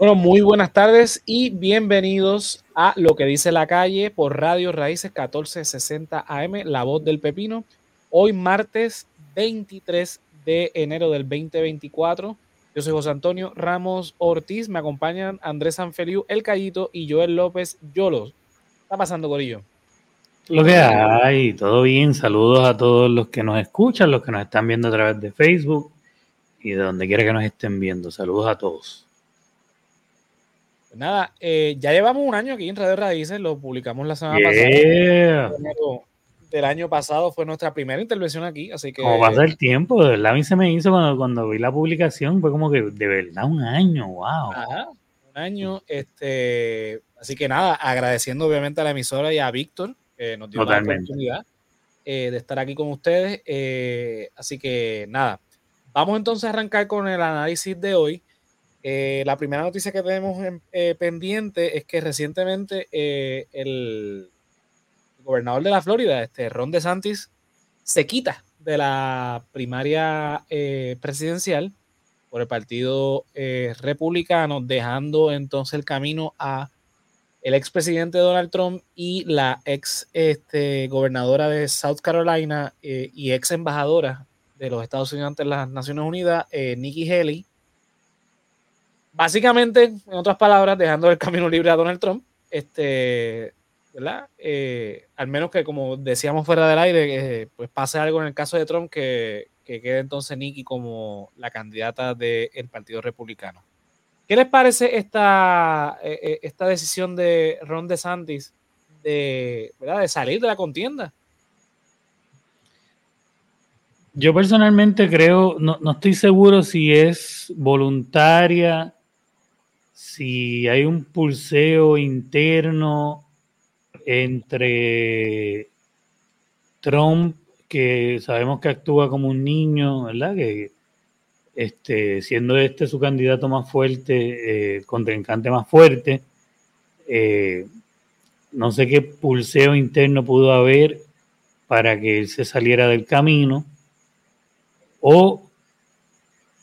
Bueno, muy buenas tardes y bienvenidos a Lo que dice la calle por Radio Raíces 1460 AM, La Voz del Pepino. Hoy martes 23 de enero del 2024. Yo soy José Antonio Ramos Ortiz, me acompañan Andrés Sanfeliu, El Callito y Joel López Yolos. ¿Qué está pasando, Corillo? Lo que hay, todo bien. Saludos a todos los que nos escuchan, los que nos están viendo a través de Facebook y de donde quiera que nos estén viendo. Saludos a todos. Pues nada, eh, ya llevamos un año aquí en Radio Raíces, lo publicamos la semana pasada. Del año pasado fue nuestra primera intervención aquí, así que. Como pasa el tiempo, de verdad a mí se me hizo cuando, cuando vi la publicación, fue como que de verdad un año, wow. un año, este, así que nada, agradeciendo obviamente a la emisora y a Víctor, que nos dio la oportunidad eh, de estar aquí con ustedes. Eh, así que nada, vamos entonces a arrancar con el análisis de hoy. Eh, la primera noticia que tenemos eh, pendiente es que recientemente eh, el, gobernador de la Florida, este Ron DeSantis, se quita de la primaria presidencial por el partido republicano, dejando entonces el camino a el expresidente Donald Trump y la ex este, gobernadora de South Carolina y ex embajadora de los Estados Unidos ante las Naciones Unidas, Nikki Haley, básicamente, en otras palabras, dejando el camino libre a Donald Trump, este, ¿verdad? Eh, al menos que, como decíamos fuera del aire, pues pase algo en el caso de Trump que, quede entonces Nikki como la candidata del Partido Republicano. ¿Qué les parece esta, eh, eh, esta decisión de Ron DeSantis de, ¿verdad? de salir de la contienda? Yo personalmente creo, no, no estoy seguro si es voluntaria si hay un pulseo interno entre Trump, que sabemos que actúa como un niño, ¿verdad? Que este, siendo este su candidato más fuerte, eh, contrincante más fuerte, eh, no sé qué pulseo interno pudo haber para que él se saliera del camino, o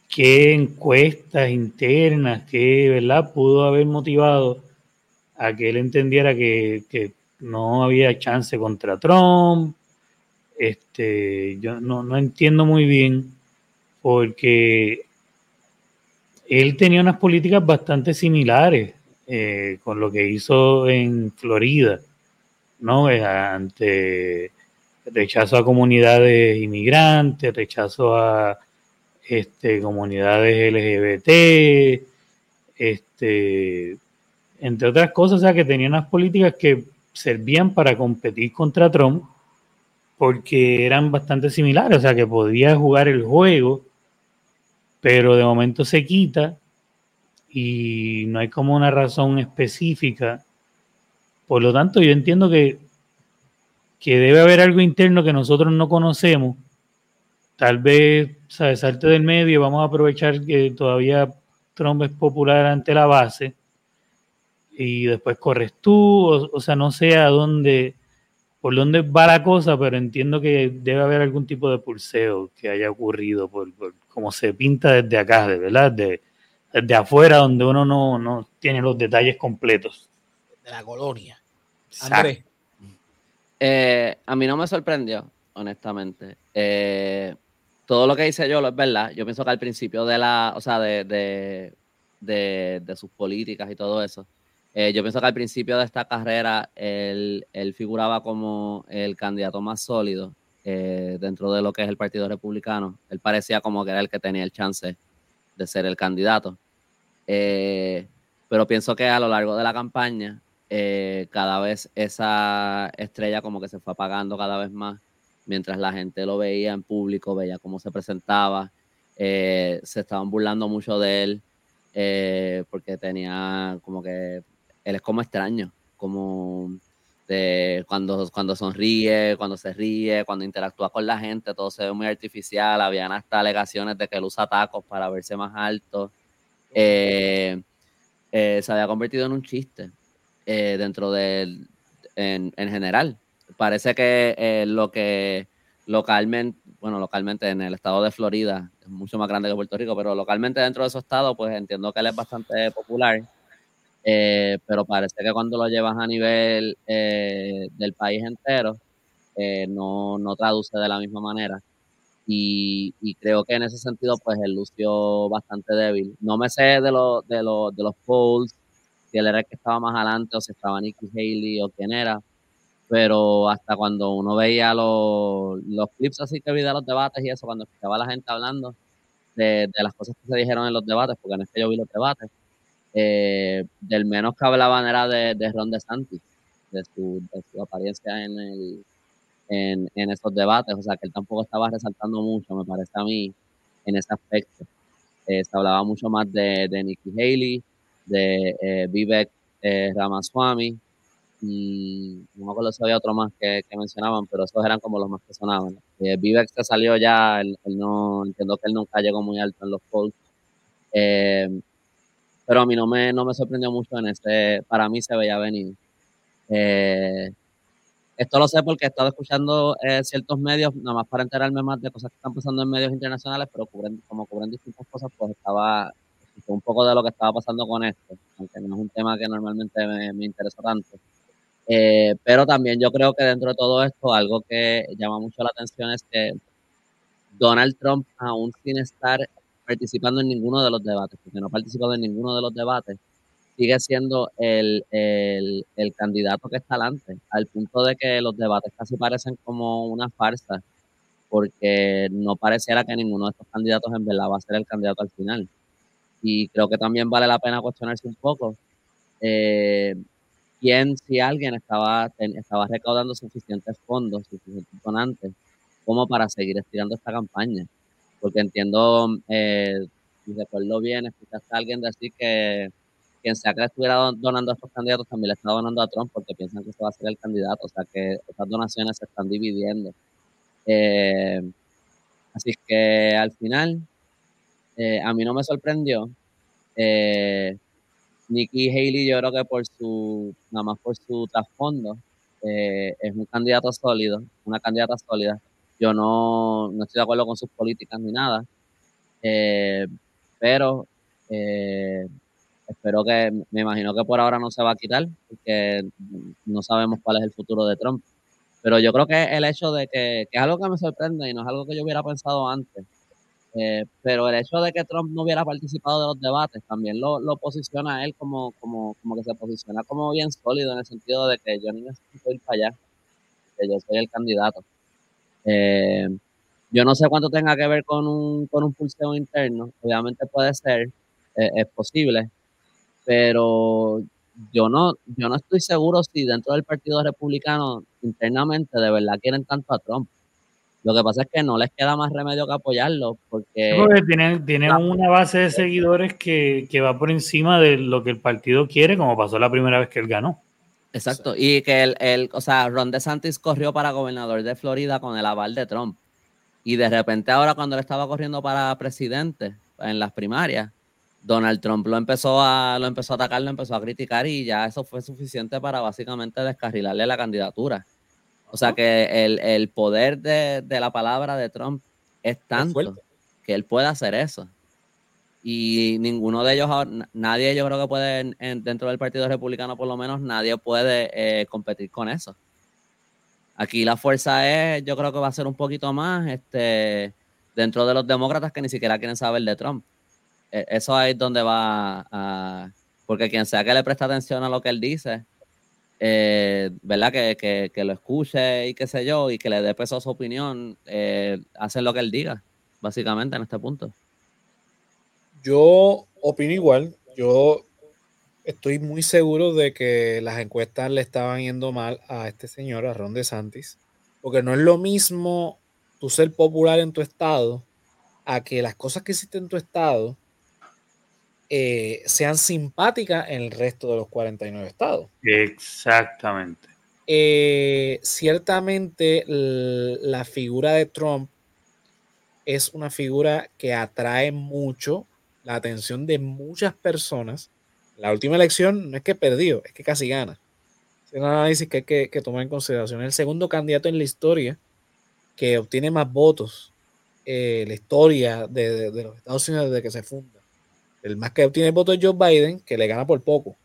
qué encuestas internas, qué verdad pudo haber motivado a que él entendiera que, no había chance contra Trump. Este, yo no, entiendo muy bien porque él tenía unas políticas bastante similares eh, con lo que hizo en Florida, ¿no? Eh, ante rechazo a comunidades inmigrantes, rechazo a este, comunidades LGBT, este, entre otras cosas, o sea, que tenían unas políticas que servían para competir contra Trump porque eran bastante similares, o sea, que podía jugar el juego, pero de momento se quita y no hay como una razón específica. Por lo tanto, yo entiendo que, que debe haber algo interno que nosotros no conocemos tal vez, ¿sabes? Salte del medio, vamos a aprovechar que todavía Trump es popular ante la base y después corres tú, o, sea, no sé a dónde, por dónde va la cosa, pero entiendo que debe haber algún tipo de pulseo que haya ocurrido, por, como se pinta desde acá, de verdad, de, desde afuera, donde uno no, no tiene los detalles completos. De la colonia. Andrés. Eh, a mí no me sorprendió, honestamente. Eh, todo lo que dice yo es verdad. Yo pienso que al principio de la, o sea, de, de, de, sus políticas y todo eso, eh, yo pienso que al principio de esta carrera él, él figuraba como el candidato más sólido eh, dentro de lo que es el Partido Republicano. Él parecía como que era el que tenía el chance de ser el candidato. Eh, pero pienso que a lo largo de la campaña, cada vez esa estrella como que se fue apagando cada vez más mientras la gente lo veía en público, veía cómo se presentaba, eh, se estaban burlando mucho de él, eh, porque tenía como que, él es como extraño, como de cuando, cuando sonríe, cuando se ríe, cuando interactúa con la gente, todo se ve muy artificial, habían hasta alegaciones de que él usa tacos para verse más alto. Eh, se había convertido en un chiste dentro del, en, en general parece que eh, lo que localmente, bueno, localmente en el estado de Florida, es mucho más grande que Puerto Rico, pero localmente dentro de esos estados, pues entiendo que él es bastante popular. Eh, pero parece que cuando lo llevas a nivel eh, del país entero, no, no, traduce de la misma manera. Y, creo que en ese sentido, pues él lució bastante débil. No me sé de, de, de los polls, si él era el que estaba más adelante o si estaba Nikki Haley o quién era, pero hasta cuando uno veía los, los clips así que vi de los debates y eso, cuando escuchaba a la gente hablando de, de, las cosas que se dijeron en los debates, porque no es que yo vi los debates, eh, del menos que hablaban era de, de Ron DeSantis, de su, de su apariencia en, el, en, en, esos debates, o sea que él tampoco estaba resaltando mucho, me parece a mí, en ese aspecto. Eh, se hablaba mucho más de, de Nikki Haley, de eh, Vivek eh, Ramaswamy, y no me acuerdo si había otro más que, mencionaban, pero esos eran como los más que sonaban. Eh, Vivek se salió ya, él, no, entiendo que él nunca llegó muy alto en los polls. Eh, pero a mí no me, no me sorprendió mucho en ese, para mí se veía venir. Eh, esto lo sé porque he estado escuchando eh, ciertos medios, nada más para enterarme más de cosas que están pasando en medios internacionales, pero cubren, como cubren distintas cosas, pues estaba un poco de lo que estaba pasando con esto, aunque no es un tema que normalmente me, me interesa tanto. Eh, pero también yo creo que dentro de todo esto, algo que llama mucho la atención es que Donald Trump, aún sin estar participando en ninguno de los debates, porque no ha participado en ninguno de los debates, sigue siendo el, el, el candidato que está adelante, al punto de que los debates casi parecen como una farsa, porque no pareciera que ninguno de estos candidatos en verdad va a ser el candidato al final. Y creo que también vale la pena cuestionarse un poco. Eh, quién, si alguien estaba, estaba recaudando suficientes fondos, suficientes donantes, como para seguir estirando esta campaña. Porque entiendo, eh, si recuerdo bien, escuchaste a alguien decir que quien sea que estuviera donando a estos candidatos también le está donando a Trump porque piensan que se va a ser el candidato. O sea que estas donaciones se están dividiendo. Eh, así que al final, eh, a mí no me sorprendió. Eh, Nikki Haley, yo creo que por su, nada más por su trasfondo, eh, es un candidato sólido, una candidata sólida. Yo no, no estoy de acuerdo con sus políticas ni nada, eh, pero eh, espero que, me imagino que por ahora no se va a quitar, porque no sabemos cuál es el futuro de Trump. Pero yo creo que el hecho de que, que es algo que me sorprende y no es algo que yo hubiera pensado antes, eh, pero el hecho de que Trump no hubiera participado de los debates también lo, posiciona a él como, como, como, que se posiciona como bien sólido en el sentido de que yo ni necesito ir para allá, que yo soy el candidato. Eh, yo no sé cuánto tenga que ver con un, con un pulseo interno, obviamente puede ser, eh, es posible, pero yo no, yo no estoy seguro si dentro del Partido Republicano internamente de verdad quieren tanto a Trump. Lo que pasa es que no les queda más remedio que apoyarlo porque... porque tienen, una base de seguidores que, va por encima de lo que el partido quiere, como pasó la primera vez que él ganó. Exacto, y que el, el, o sea, Ron DeSantis corrió para gobernador de Florida con el aval de Trump. Y de repente ahora cuando él estaba corriendo para presidente en las primarias, Donald Trump lo empezó a, lo empezó a atacar, lo empezó a criticar y ya eso fue suficiente para básicamente descarrilarle la candidatura. O sea que el, poder de, la palabra de Trump es tanto que él puede hacer eso. Y ninguno de ellos, nadie yo creo que puede, dentro del Partido Republicano por lo menos, nadie puede eh, competir con eso. Aquí la fuerza es, yo creo que va a ser un poquito más este, dentro de los demócratas que ni siquiera quieren saber de Trump. E, eso es donde va a... Porque quien sea que le preste atención a lo que él dice, eh, ¿verdad? Que, lo escuche y qué sé yo, y que le dé peso a su opinión, eh, hace lo que él diga, básicamente, en este punto. Yo opino igual, yo estoy muy seguro de que las encuestas le estaban yendo mal a este señor, a Ron DeSantis, porque no es lo mismo tú ser popular en tu estado a que las cosas que hiciste en tu estado eh, sean simpáticas en el resto de los 49 estados. Exactamente. Eh, ciertamente la figura de Trump es una figura que atrae mucho la atención de muchas personas. La última elección no es que perdió, es que casi gana. Es un análisis que hay que, tomar en consideración. El segundo candidato en la historia que obtiene más votos eh, la historia de, los Estados Unidos desde que se funda. El más que obtiene votos es Joe Biden, que le gana por poco.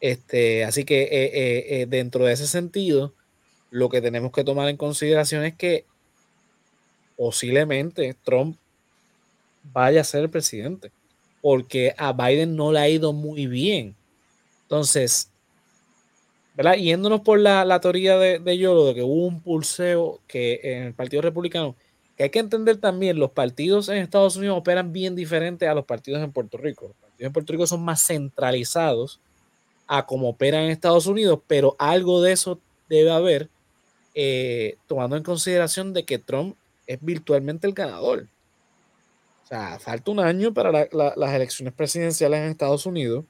Este, así que eh, dentro de ese sentido, lo que tenemos que tomar en consideración es que posiblemente Trump vaya a ser el presidente, porque a Biden no le ha ido muy bien. Entonces, ¿verdad? Yéndonos por la, teoría de, de Yolo, de que hubo un pulseo que en el Partido Republicano, que hay que entender también, los partidos en Estados Unidos operan bien diferente a los partidos en Puerto Rico. Los partidos en Puerto Rico son más centralizados a como operan en Estados Unidos, pero algo de eso debe haber, eh, tomando en consideración de que Trump es virtualmente el ganador. O sea, falta un año para las elecciones presidenciales en Estados Unidos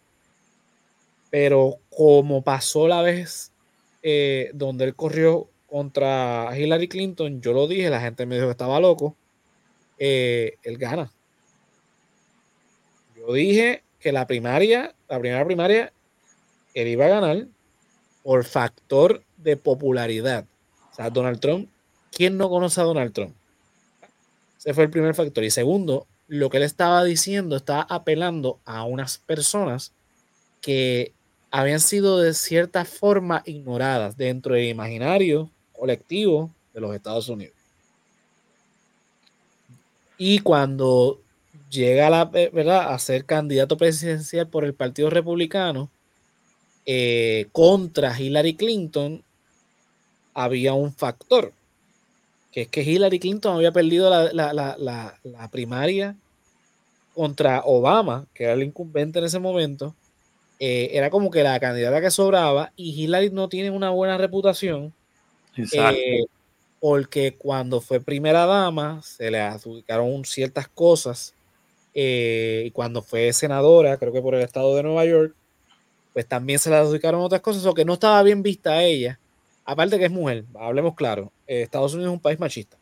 pero como pasó la vez eh, donde él corrió contra Hillary Clinton, yo lo dije, la gente me dijo que estaba loco, eh, él gana. Yo dije que la primaria, la primera primaria, él iba a ganar por factor de popularidad. O sea, Donald Trump, ¿quién no conoce a Donald Trump? Ese fue el primer factor. Y segundo, lo que él estaba diciendo, estaba apelando a unas personas que habían sido de cierta forma ignoradas dentro del imaginario colectivo de los Estados Unidos. Y cuando llega la, eh, ¿verdad? a ser candidato presidencial por el Partido Republicano eh, contra Hillary Clinton, había un factor, que es que Hillary Clinton había perdido la primaria contra Obama, que era el incumbente en ese momento, eh, era como que la candidata que sobraba y Hillary no tiene una buena reputación. Eh, porque cuando fue primera dama se le adjudicaron ciertas cosas eh, y cuando fue senadora, creo que por el estado de Nueva York, pues también se le adjudicaron otras cosas o que no estaba bien vista a ella. Aparte que es mujer, hablemos claro, Estados Unidos es un país machista.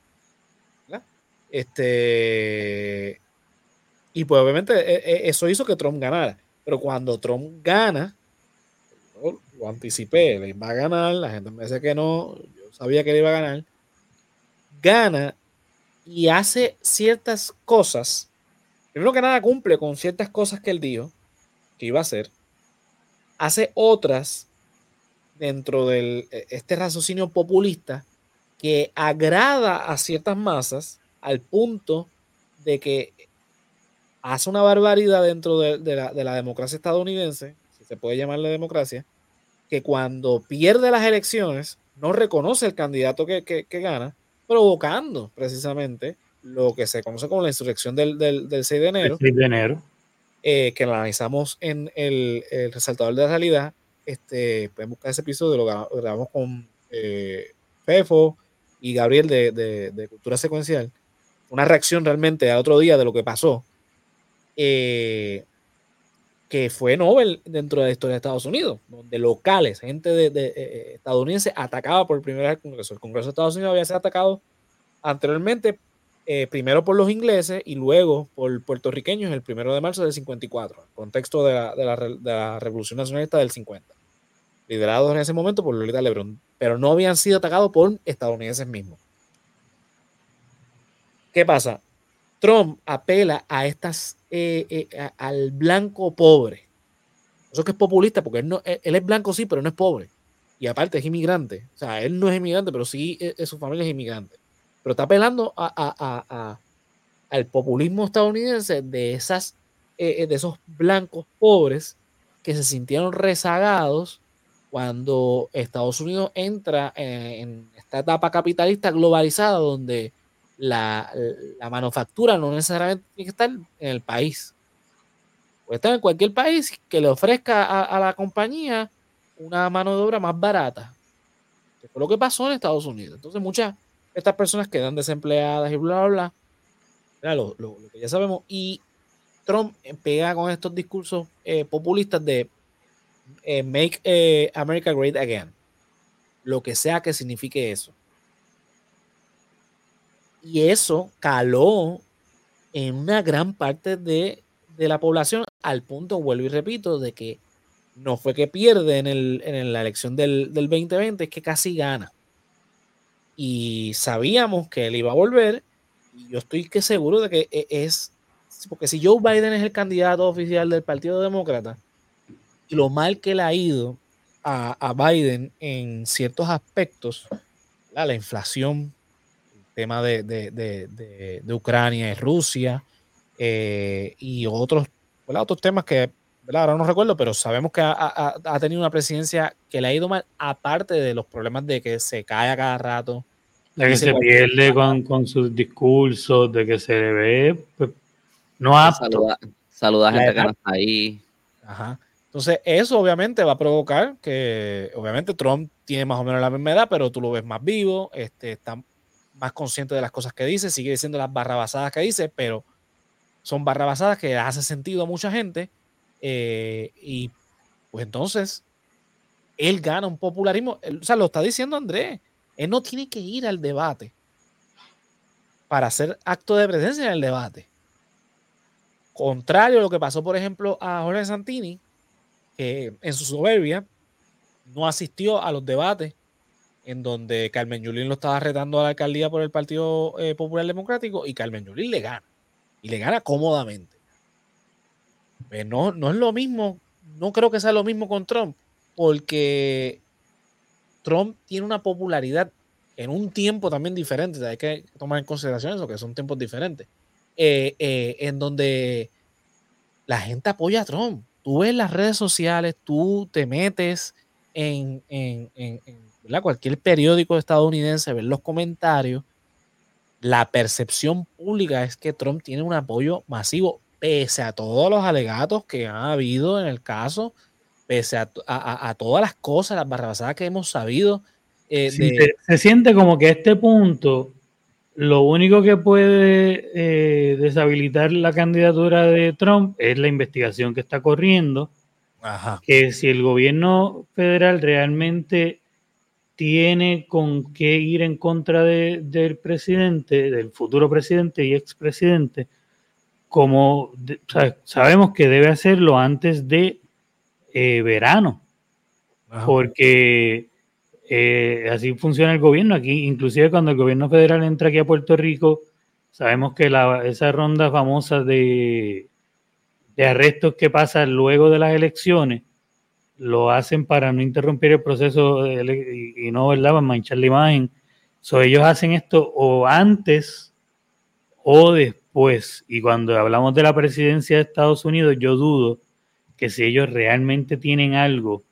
Este, y pues obviamente eso hizo que Trump ganara. Pero cuando Trump gana, lo anticipé, le iba a ganar, la gente me dice que no, sabía que le iba a ganar, gana y hace ciertas cosas. Primero que nada cumple con ciertas cosas que él dijo que iba a hacer. Hace otras dentro de este raciocinio populista que agrada a ciertas masas al punto de que hace una barbaridad dentro de, la, democracia estadounidense, si se puede llamarle democracia, que cuando pierde las elecciones no reconoce el candidato que, gana, provocando precisamente lo que se conoce como la insurrección del, 6 de enero. 6 de enero. Eh, que analizamos en el, resaltador de la realidad. Este, pueden buscar ese episodio, lo grabamos con eh, Fefo y Gabriel de, de Cultura Secuencial. Una reacción realmente a otro día de lo que pasó eh, que fue Nobel dentro de la historia de Estados Unidos, donde locales, gente de, eh, eh, estadounidense atacaba por primera vez el Congreso. El Congreso de Estados Unidos había sido atacado anteriormente, primero por los ingleses y luego por puertorriqueños el primero de marzo del 54, contexto de la, de la, de Revolución Nacionalista del 50, liderados en ese momento por Lolita Lebron, pero no habían sido atacados por estadounidenses mismos. ¿Qué pasa? Trump apela a estas, eh, eh, al blanco pobre. Eso que es populista, porque él, no, él, es blanco sí, pero no es pobre. Y aparte es inmigrante. O sea, él no es inmigrante, pero sí eh, su familia es inmigrante. Pero está apelando a, al populismo estadounidense de, esas, de esos blancos pobres que se sintieron rezagados cuando Estados Unidos entra en esta etapa capitalista globalizada donde la, manufactura no necesariamente tiene que estar en el país. Puede estar en cualquier país que le ofrezca a, la compañía una mano de obra más barata. Que fue lo que pasó en Estados Unidos. Entonces muchas de estas personas quedan desempleadas y bla, bla, bla. lo, que ya sabemos. Y Trump pega con estos discursos eh, populistas de eh, Make eh, America Great Again. Lo que sea que signifique eso. Y eso caló en una gran parte de, la población, al punto, vuelvo y repito, de que no fue que pierde en, la elección del, 2020, es que casi gana. y sabíamos que él iba a volver. Y yo estoy que seguro de que e, es, porque si Joe Biden es el candidato oficial del Partido Demócrata, lo mal que le ha ido a, Biden en ciertos aspectos, la inflación, el tema de, Ucrania y Rusia, eh, y otros, otros temas que ahora no recuerdo, pero sabemos que ha, tenido una presidencia que le ha ido mal, aparte de los problemas de que se cae a cada rato. De que se pierde con, sus discursos, de que se ve pues, no apto. Saluda, a gente que no está ahí. Ajá. Entonces, eso obviamente va a provocar que, obviamente, Trump tiene más o menos la misma edad, pero tú lo ves más vivo, este, está más consciente de las cosas que dice, sigue diciendo las barrabasadas que dice, pero son barrabasadas que hace sentido a mucha gente eh, y pues entonces, él gana un popularismo. o sea, lo está diciendo Andrés. Él no tiene que ir al debate para hacer acto de presencia en el debate. Contrario a lo que pasó, por ejemplo, a Jorge Santini, que en su soberbia no asistió a los debates en donde Carmen Yulín lo estaba retando a la alcaldía por el Partido eh, Popular Democrático y Carmen Yulín le gana. Y le gana cómodamente. Pues no, no es lo mismo, no creo que sea lo mismo con Trump, porque Trump tiene una popularidad en un tiempo también diferente, hay que tomar en consideración eso, que son tiempos diferentes, eh, eh, en donde la gente apoya a Trump. Tú ves las redes sociales, tú te metes en, en, en, cualquier periódico estadounidense, ves los comentarios, la percepción pública es que Trump tiene un apoyo masivo pese a todos los alegatos que ha habido en el caso, pese a, todas las cosas, las barrabasadas que hemos sabido. Eh, se, siente como que a este punto lo único que puede eh, deshabilitar la candidatura de Trump es la investigación que está corriendo. Que si el gobierno federal realmente tiene con qué ir en contra del presidente, del futuro presidente y expresidente, como sabemos que debe hacerlo antes de eh, verano, porque eh, así funciona el gobierno. Aquí, inclusive cuando el gobierno federal entra aquí a Puerto Rico, sabemos que la, esa ronda famosa de, de arrestos que pasa luego de las elecciones, lo hacen para no interrumpir el proceso y, no, ¿verdad?, manchar la imagen. So, ellos hacen esto o antes o después y cuando hablamos de la presidencia de Estados Unidos, yo dudo que si ellos realmente tienen algo,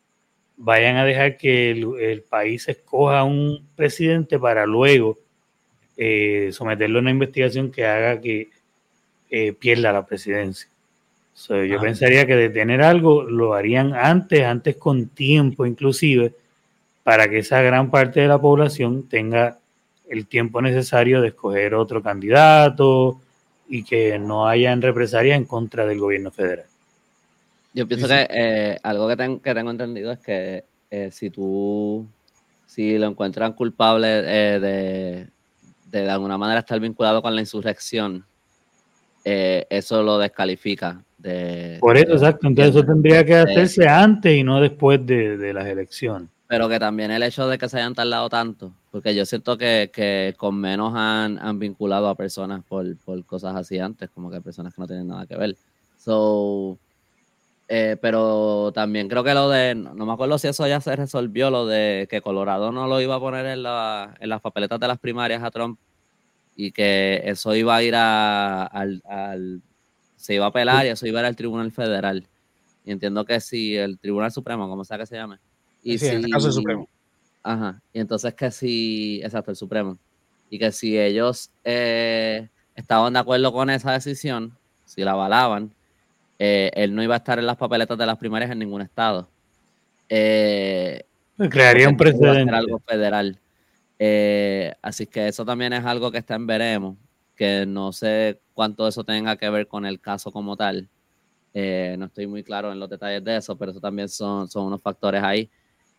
vayan a dejar que el, país escoja un presidente para luego eh, someterlo a una investigación que haga que eh, pierda la presidencia. Yo ah. pensaría que de tener algo lo harían antes, antes con tiempo inclusive, para que esa gran parte de la población tenga el tiempo necesario de escoger otro candidato, y que no hayan represalias en contra del gobierno federal. Yo pienso que eh, algo que, que, tengo entendido es que eh, si tú, si lo encuentran culpable eh, de, de, alguna manera estar vinculado con la insurrección, eso lo descalifica. De, Por eso, exacto. Entonces eso tendría que hacerse antes y no después de, de las elecciones. Pero que también el hecho de que se hayan tardado tanto, porque yo siento que, con menos han, vinculado a personas por, cosas así antes, como que personas que no tienen nada que ver. So, eh, pero también creo que lo de, no, me acuerdo si eso ya se resolvió, lo de que Colorado no lo iba a poner en, la, en las papeletas de las primarias a Trump y que eso iba a ir a, al, al, se iba a apelar y eso iba a ir al Tribunal Federal. Y entiendo que si el Tribunal Supremo, como sea que se llame, y sí, en el caso del Supremo. Ajá. Y entonces que si, exacto, el Supremo. Y que si ellos eh, estaban de acuerdo con esa decisión, si la avalaban, eh, él no iba a estar en las papeletas de las primarias en ningún estado. Eh, Crearía un precedente. algo federal. así que eso también es algo que está en veremos, que no sé cuánto eso tenga que ver con el caso como tal. no estoy muy claro en los detalles de eso, pero eso también son, son unos factores ahí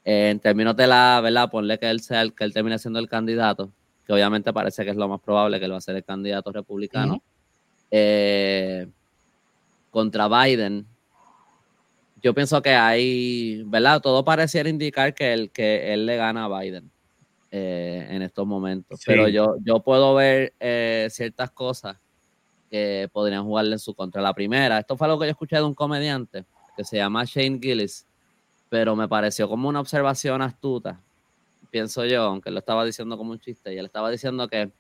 en términos de la, ¿verdad? Ponle que él sea el, que él termine siendo el candidato, que obviamente parece que es lo más probable que él va a ser el candidato republicano. Eh, contra Biden, yo pienso que hay, ¿verdad? Todo pareciera indicar que él, que él le gana a Biden. Eh, en estos momentos. Pero yo, yo puedo ver eh, ciertas cosas que podrían jugarle en su contra. La primera, esto fue algo que yo escuché de un comediante que se llama Shane Gillis, pero me pareció como una observación astuta, pienso yo, aunque lo estaba diciendo como un chiste, y él estaba diciendo que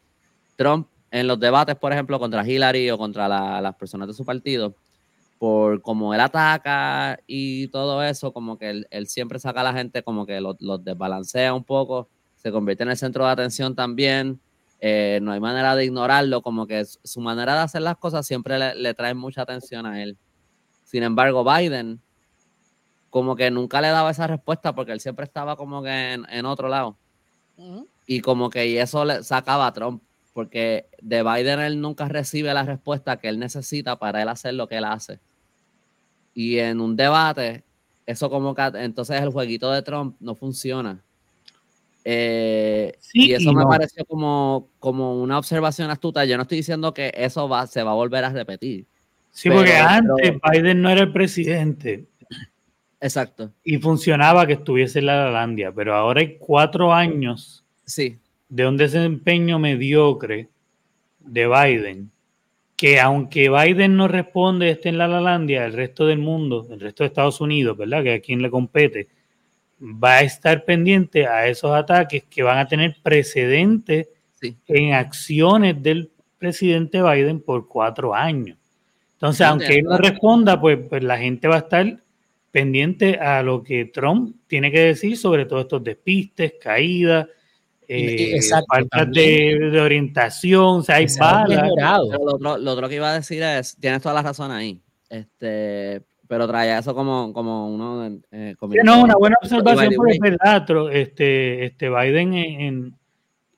Trump en los debates, por ejemplo, contra Hillary o contra las personas de su partido, por cómo él ataca y todo eso, como que él, siempre saca a la gente, como que los, desbalancea un poco, se convierte en el centro de atención también. Eh, no hay manera de ignorarlo, como que su manera de hacer las cosas siempre le, trae mucha atención a él. Sin embargo, Biden, como que nunca le daba esa respuesta porque él siempre estaba como que en, otro lado. Y como que y eso le sacaba a Trump porque de Biden él nunca recibe la respuesta que él necesita para él hacer lo que él hace. Y en un debate, eso como que entonces el jueguito de Trump no funciona. Eh, y eso me pareció como, como una observación astuta. Yo no estoy diciendo que eso va, se va a volver a repetir. Sí, porque antes Biden no era el presidente. Exacto. Y funcionaba que estuviese en la Landia, pero ahora hay cuatro años. Sí de un desempeño mediocre de Biden, que aunque Biden no responde, esté en la Lalandia, el resto del mundo, el resto de Estados Unidos, ¿verdad? Que a quien le compete, va a estar pendiente a esos ataques que van a tener precedentes en acciones del presidente Biden por cuatro años. Entonces, aunque él no responda, pues, pues la gente va a estar pendiente a lo que Trump tiene que decir sobre todos estos despistes, caídas, eh, falta de, orientación, o sea, hay Lo otro, que iba a decir es, tienes toda la razón ahí, este, pero trae eso como, como uno... Eh, no, una buena observación por el verdad, este, este Biden en,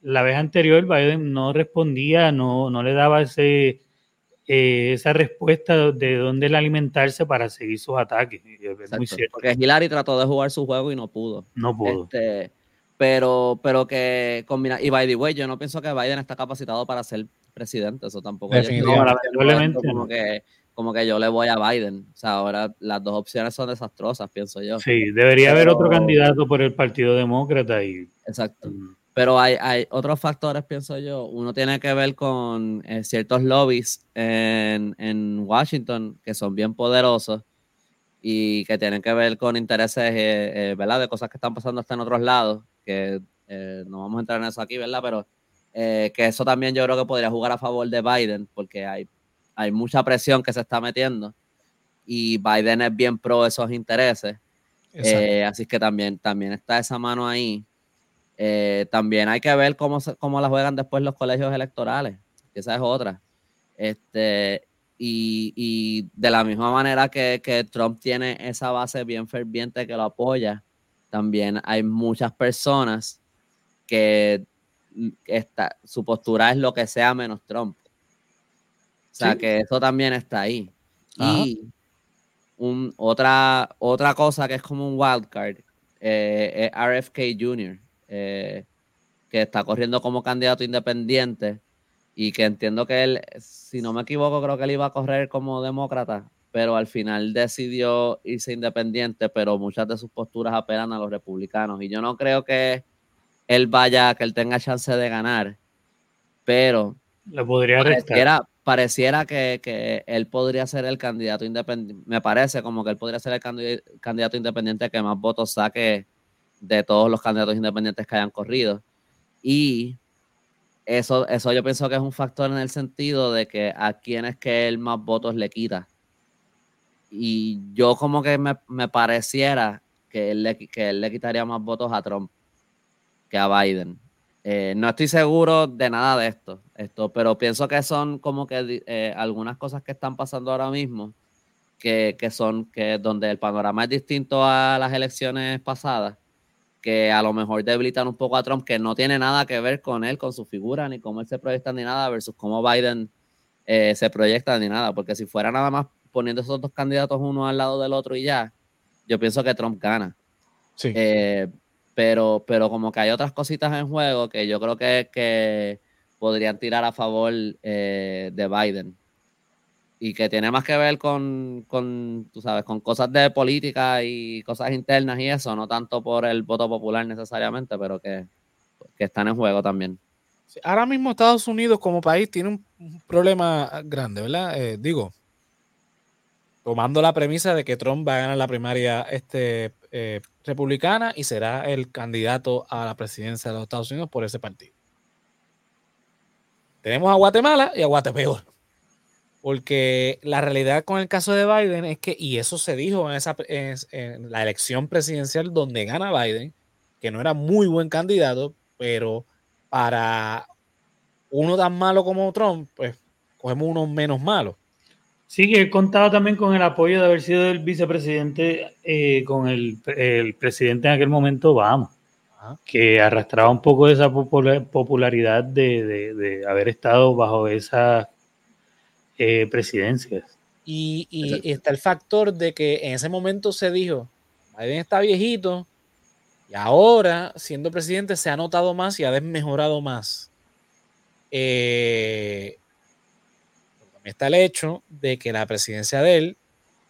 la vez anterior, Biden no respondía, no, no le daba ese, eh, esa respuesta de dónde el alimentarse para seguir sus ataques. muy cierto. Porque Hillary trató de jugar su juego y no pudo. No pudo. Este, pero, pero que combina. Y by the way, yo no pienso que Biden está capacitado para ser presidente, eso tampoco. Definitivamente. como que, como que yo le voy a Biden. O sea, ahora las dos opciones son desastrosas, pienso yo. Sí, debería haber otro candidato por el Partido Demócrata y. Exacto. Mm. Pero hay, hay otros factores, pienso yo. Uno tiene que ver con eh, ciertos lobbies en, en Washington que son bien poderosos y que tienen que ver con intereses, eh, eh, ¿verdad? De cosas que están pasando hasta en otros lados que eh, no vamos a entrar en eso aquí, ¿verdad? Pero eh, que eso también yo creo que podría jugar a favor de Biden, porque hay, hay mucha presión que se está metiendo y Biden es bien pro esos intereses. Eh, así que también, también está esa mano ahí. también hay que ver cómo, cómo la juegan después los colegios electorales, que esa es otra. Este, y, y de la misma manera que, que Trump tiene esa base bien ferviente que lo apoya, también hay muchas personas que está, su postura es lo que sea menos Trump. O sea, que eso también está ahí. Y un, otra, otra cosa que es como un wildcard eh, es RFK Jr., eh, que está corriendo como candidato independiente y que entiendo que él, si no me equivoco, creo que él iba a correr como demócrata pero al final decidió irse independiente, pero muchas de sus posturas apelan a los republicanos. Y yo no creo que él vaya, que él tenga chance de ganar, pero le podría pareciera, pareciera que, que, él podría ser el candidato independiente. Me parece como que él podría ser el candidato independiente que más votos saque de todos los candidatos independientes que hayan corrido. Y eso, eso yo pienso que es un factor en el sentido de que a quienes que él más votos le quita y yo como que me, pareciera que él, le, que él le quitaría más votos a Trump que a Biden. Eh, no estoy seguro de nada de esto, esto, pero pienso que son como que eh, algunas cosas que están pasando ahora mismo, que, son que donde el panorama es distinto a las elecciones pasadas, que a lo mejor debilitan un poco a Trump, que no tiene nada que ver con él, con su figura, ni cómo él se proyecta, ni nada, versus cómo Biden eh, se proyecta, ni nada, porque si fuera nada más poniendo esos dos candidatos uno al lado del otro y ya, yo pienso que Trump gana. Sí. Eh, pero, pero como que hay otras cositas en juego que yo creo que, que podrían tirar a favor eh, de Biden. Y que tiene más que ver con, con, tú sabes, con cosas de política y cosas internas y eso, no tanto por el voto popular necesariamente, pero que, están en juego también. ahora mismo Estados Unidos como país tiene un, problema grande, ¿verdad? Eh, digo, tomando la premisa de que Trump va a ganar la primaria este, eh, republicana y será el candidato a la presidencia de los Estados Unidos por ese partido. Tenemos a Guatemala y a Guatepeor. Porque la realidad con el caso de Biden es que, y eso se dijo en, esa, en la elección presidencial donde gana Biden, que no era muy buen candidato, pero para uno tan malo como Trump, pues cogemos uno menos malo. Sí, que contaba también con el apoyo de haber sido el vicepresidente eh, con el, presidente en aquel momento Obama, que arrastraba un poco de esa popularidad de, haber estado bajo esas eh, presidencias. Y, y, está el factor de que en ese momento se dijo, Biden está viejito y ahora, siendo presidente, se ha notado más y ha desmejorado más. Eh, está el hecho de que la presidencia de él,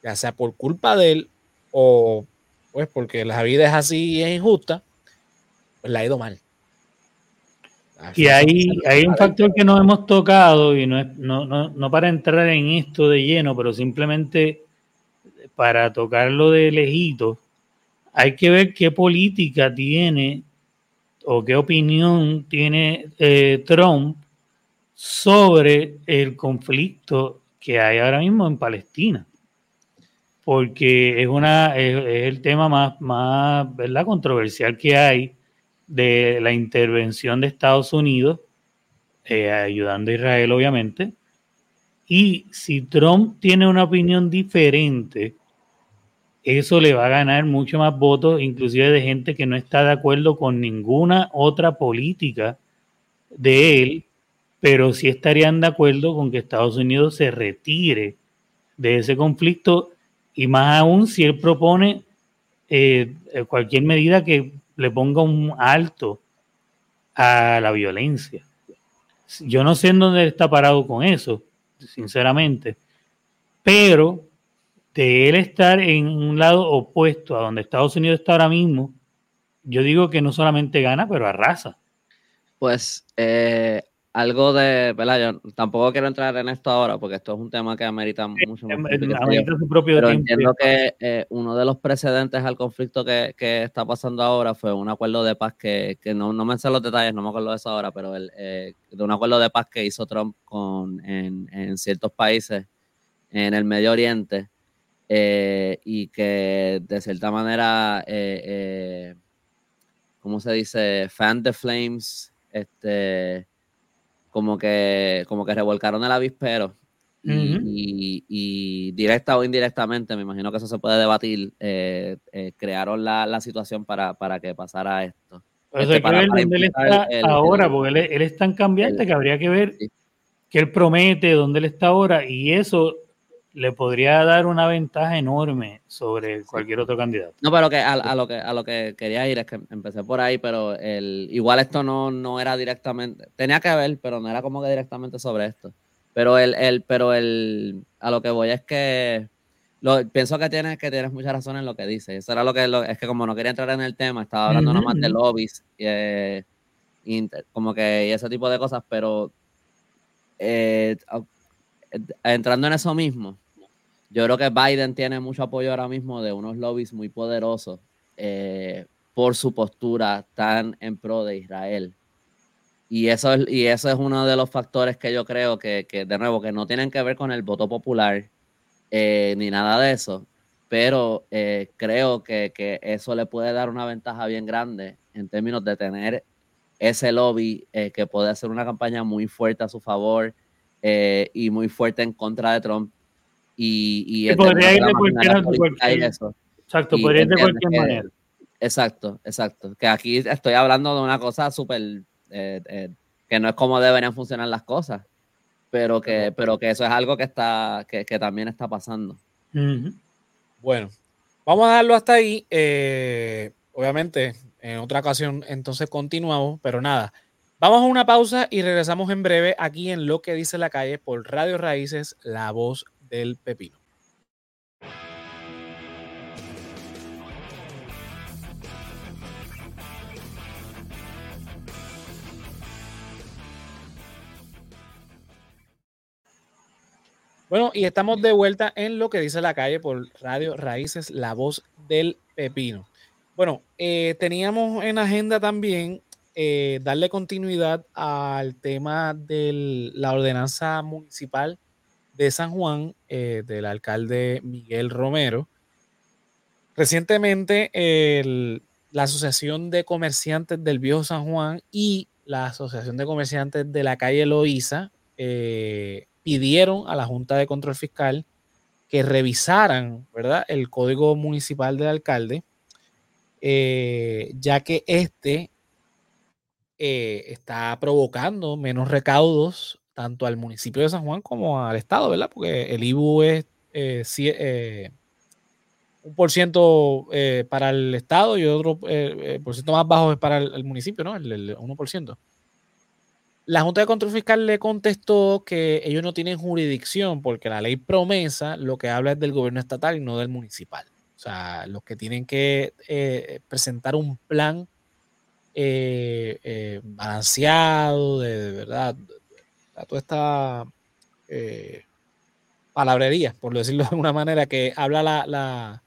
ya sea por culpa de él o pues porque la vida es así y es injusta, pues la ha ido mal. Y hay, hay un factor que no hemos tocado y no, es, no, no, para entrar en esto de lleno, pero simplemente para tocarlo de lejito, hay que ver qué política tiene o qué opinión tiene eh, Trump sobre el conflicto que hay ahora mismo en Palestina. Porque es, una, es, el tema más, más ¿verdad? controversial que hay de la intervención de Estados Unidos, eh, ayudando a Israel obviamente. Y si Trump tiene una opinión diferente, eso le va a ganar mucho más votos, inclusive de gente que no está de acuerdo con ninguna otra política de él, pero sí estarían de acuerdo con que Estados Unidos se retire de ese conflicto y más aún si él propone eh, cualquier medida que le ponga un alto a la violencia. Yo no sé en dónde está parado con eso, sinceramente, pero de él estar en un lado opuesto a donde Estados Unidos está ahora mismo, yo digo que no solamente gana, pero arrasa. Pues eh, algo de, ¿verdad? Yo tampoco quiero entrar en esto ahora porque esto es un tema que amerita mucho más. pero entiendo que eh, uno de los precedentes al conflicto que, que, está pasando ahora fue un acuerdo de paz que, que no, no, me sé los detalles, no me acuerdo de eso ahora, pero el, eh, de un acuerdo de paz que hizo Trump con, en, en ciertos países en el Medio Oriente eh, y que de cierta manera, ¿cómo se dice? Fan the flames, este como que, como que revolcaron el avispero. y, directa o indirectamente, me imagino que eso se puede debatir, eh, eh, crearon la, situación para, que pasara esto. Pero este, que dónde él está ahora, porque él, es tan cambiante que habría que ver qué él promete, dónde él está ahora, y eso le podría dar una ventaja enorme sobre cualquier otro candidato. No, pero que a, lo que a lo que quería ir es que empecé por ahí, pero el igual esto no, no era directamente, tenía que ver, pero no era como que directamente sobre esto. Pero el, el pero el a lo que voy es que lo, pienso que tienes que tienes mucha razón en lo que dices. Eso era lo que es que como no quería entrar en el tema, estaba hablando nomás de lobbies eh, como que y ese tipo de cosas, pero eh, entrando en eso mismo, yo creo que Biden tiene mucho apoyo ahora mismo de unos lobbies muy poderosos eh, por su postura tan en pro de Israel. Y eso, es, y eso es uno de los factores que yo creo que, de nuevo, que no tienen que ver con el voto popular eh, ni nada de eso, pero eh, creo que, que, eso le puede dar una ventaja bien grande en términos de tener ese lobby que puede hacer una campaña muy fuerte a su favor y muy fuerte en contra de Trump y, podría ir de cualquier, Exacto, podría ir de cualquier manera. Exacto, exacto. Que aquí estoy hablando de una cosa súper eh, eh, que no es como deberían funcionar las cosas, pero que, pero que eso es algo que está, que, también está pasando. Bueno, vamos a darlo hasta ahí. Eh, obviamente, en otra ocasión, entonces continuamos, pero nada. Vamos a una pausa y regresamos en breve aquí en Lo que dice la calle por Radio Raíces, la voz del pepino. Bueno, y estamos de vuelta en lo que dice la calle por Radio Raíces, la voz del pepino. Bueno, eh, teníamos en agenda también eh, darle continuidad al tema de la ordenanza municipal de San Juan eh, del alcalde Miguel Romero. Recientemente, la Asociación de Comerciantes del Viejo San Juan y la Asociación de Comerciantes de la calle Loíza pidieron a la Junta de Control Fiscal que revisaran el código municipal del alcalde, eh, ya que este eh, está provocando menos recaudos tanto al municipio de San Juan como al Estado, ¿verdad? Porque el IBU es eh, un por ciento para el Estado y otro por ciento más bajo es para el, municipio, ¿no? El, el 1%. La Junta de Control Fiscal le contestó que ellos no tienen jurisdicción porque la ley promesa lo que habla es del gobierno estatal y no del municipal. O sea, los que tienen que eh, presentar un plan eh, eh, balanceado, de, verdad, toda esta palabrería, por decirlo de alguna manera, que habla la,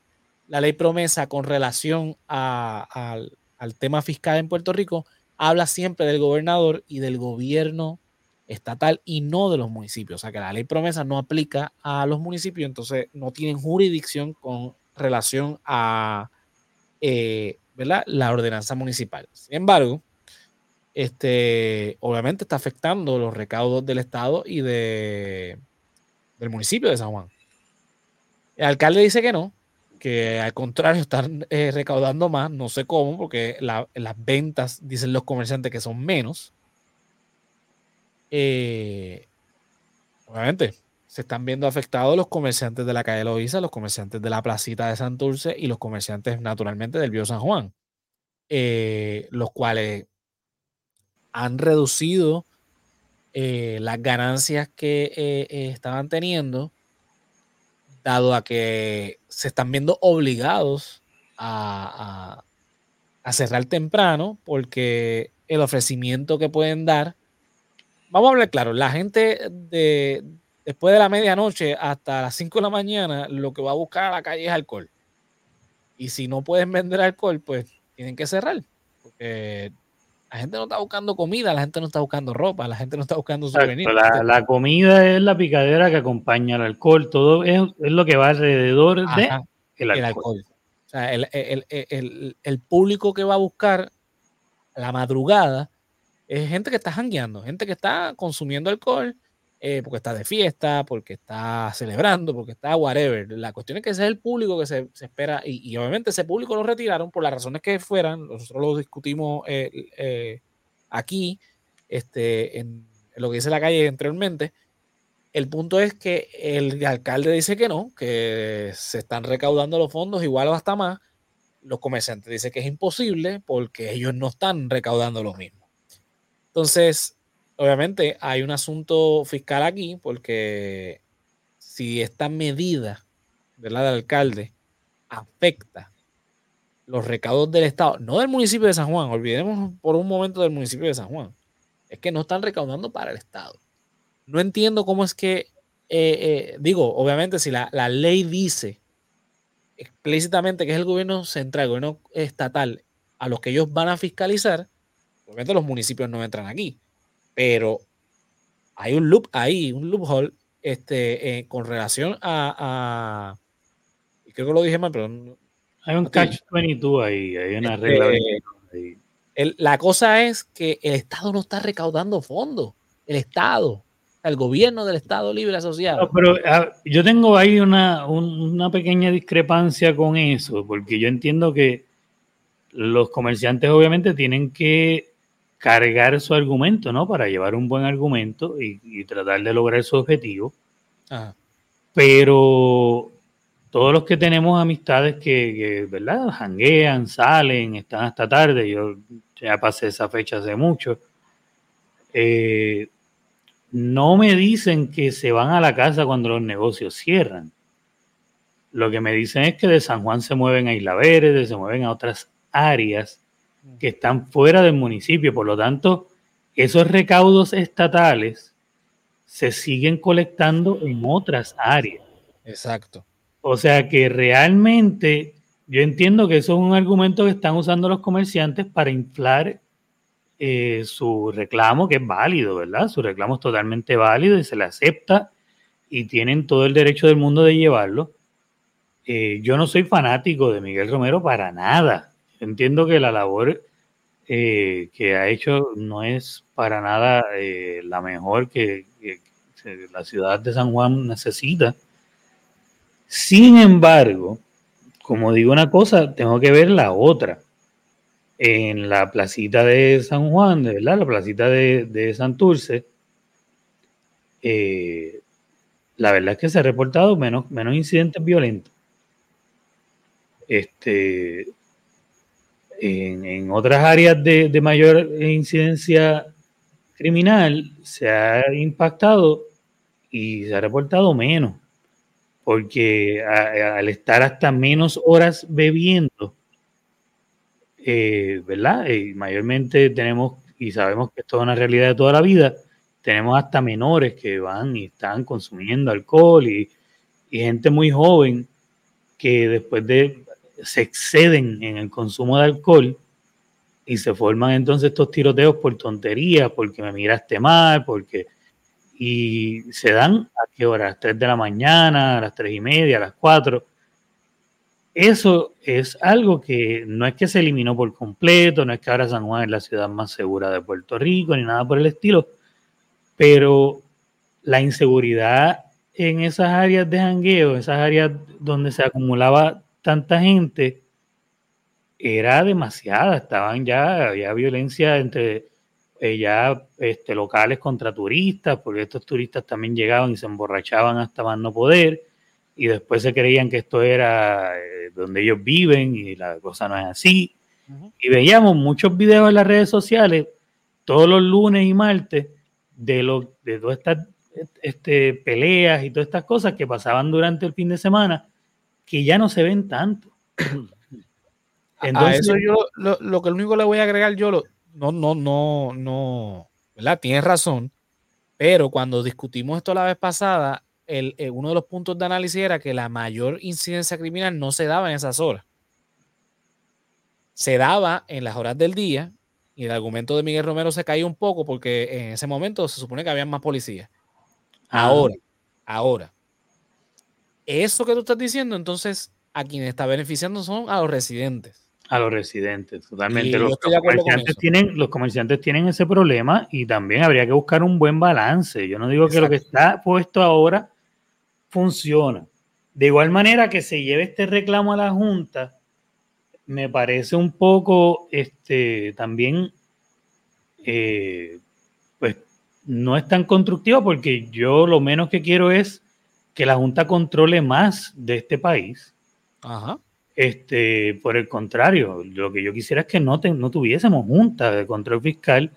ley promesa con relación al tema fiscal en Puerto Rico, habla siempre del gobernador y del gobierno estatal y no de los municipios. O sea que la ley promesa no aplica a los municipios, entonces no tienen jurisdicción con relación a eh, la ordenanza municipal. Sin embargo, este, obviamente está afectando los recaudos del Estado y de, del municipio de San Juan. El alcalde dice que no, que al contrario están eh, recaudando más, no sé cómo, porque las ventas, dicen los comerciantes, que son menos. Eh, obviamente, se están viendo afectados los comerciantes de la calle Loiza, los comerciantes de la placita de Santurce y los comerciantes naturalmente del Bio San Juan, eh, los cuales han reducido las ganancias que estaban teniendo dado a que se están viendo obligados a, cerrar temprano porque el ofrecimiento que pueden dar, vamos a hablar claro, la gente de después de la medianoche hasta las 5 de la mañana lo que va a buscar a la calle es alcohol. Y si no pueden vender alcohol, pues tienen que cerrar. Porque la gente no está buscando comida, la gente no está buscando ropa, la gente no está buscando souvenirs. La, comida es la picadera que acompaña al alcohol, todo es, lo que va alrededor de el alcohol. O sea, el, público que va a buscar la madrugada es gente que está jangueando, gente que está consumiendo alcohol eh, porque está de fiesta, porque está celebrando, porque está whatever. La cuestión es que ese es el público que se, espera y, obviamente ese público lo retiraron por las razones que fueran. Nosotros lo discutimos eh, eh, aquí, este, en, lo que dice la calle anteriormente. El punto es que el alcalde dice que no, que se están recaudando los fondos igual o hasta más. Los comerciantes dicen que es imposible porque ellos no están recaudando lo mismo. Entonces, obviamente hay un asunto fiscal aquí, porque si esta medida ¿verdad? del alcalde afecta los recaudos del Estado, no del municipio de San Juan, olvidemos por un momento del municipio de San Juan, es que no están recaudando para el Estado. No entiendo cómo es que, eh, eh, digo, obviamente si la, la ley dice explícitamente que es el gobierno central, el gobierno estatal, a los que ellos van a fiscalizar, obviamente los municipios no entran aquí pero hay un loop ahí, un loophole este, eh, con relación a, creo que lo dije mal, pero hay un catch 22 ahí, hay una este, regla. la cosa es que el Estado no está recaudando fondos, el Estado, el gobierno del Estado Libre Asociado. pero ah, yo tengo ahí una, una pequeña discrepancia con eso, porque yo entiendo que los comerciantes obviamente tienen que cargar su argumento, ¿no? Para llevar un buen argumento y, tratar de lograr su objetivo. Pero todos los que tenemos amistades que, ¿verdad? Janguean, salen, están hasta tarde, yo ya pasé esa fecha hace mucho, eh, no me dicen que se van a la casa cuando los negocios cierran. Lo que me dicen es que de San Juan se mueven a Isla Verde, se mueven a otras áreas que están fuera del municipio. Por lo tanto, esos recaudos estatales se siguen colectando en otras áreas. Exacto. O sea que realmente yo entiendo que eso es un argumento que están usando los comerciantes para inflar eh, su reclamo, que es válido, ¿verdad? Su reclamo es totalmente válido y se le acepta y tienen todo el derecho del mundo de llevarlo. Eh, yo no soy fanático de Miguel Romero para nada. Entiendo que la labor eh, que ha hecho no es para nada la mejor que, la ciudad de San Juan necesita. Sin embargo, como digo una cosa, tengo que ver la otra. En la placita de San Juan, de verdad, la placita de, de Santurce, eh, la verdad es que se ha reportado menos, menos incidentes violentos. Este, en, otras áreas de, mayor incidencia criminal se ha impactado y se ha reportado menos porque al estar hasta menos horas bebiendo, eh, ¿verdad? Y mayormente tenemos, y sabemos que esto es una realidad de toda la vida, tenemos hasta menores que van y están consumiendo alcohol y, gente muy joven que después de se exceden en el consumo de alcohol y se forman entonces estos tiroteos por tonterías, porque me miraste mal, porque y se dan a qué hora, a las 3 de la mañana, a las 3 y media, a las 4. Eso es algo que no es que se eliminó por completo, no es que ahora San Juan es la ciudad más segura de Puerto Rico, ni nada por el estilo, pero la inseguridad en esas áreas de jangueo, esas áreas donde se acumulaba tanta gente, era demasiada, estaban ya, había violencia entre eh, ya este, locales contra turistas, porque estos turistas también llegaban y se emborrachaban hasta más no poder, y después se creían que esto era eh, donde ellos viven y la cosa no es así. Y veíamos muchos videos en las redes sociales todos los lunes y martes de, lo, de todas estas este, peleas y todas estas cosas que pasaban durante el fin de semana que ya no se ven tanto. Entonces, yo lo, lo, que único le voy a agregar yo, lo, no, no, no, no, ¿verdad? Tienes razón, pero cuando discutimos esto la vez pasada, el, eh, uno de los puntos de análisis era que la mayor incidencia criminal no se daba en esas horas. Se daba en las horas del día y el argumento de Miguel Romero se cayó un poco porque en ese momento se supone que había más policías. Ahora, ahora, eso que tú estás diciendo, entonces a quienes está beneficiando son a los residentes a los residentes, totalmente. Los, comerciantes tienen, los comerciantes tienen ese problema y también habría que buscar un buen balance. Yo no digo que lo que está puesto ahora funciona. De igual manera que se lleve este reclamo a la Junta, me parece un poco este, también, eh, pues no es tan constructivo porque yo lo menos que quiero es que la Junta controle más de este país. Ajá este, por el contrario, lo que yo quisiera es que no, no tuviésemos junta de control fiscal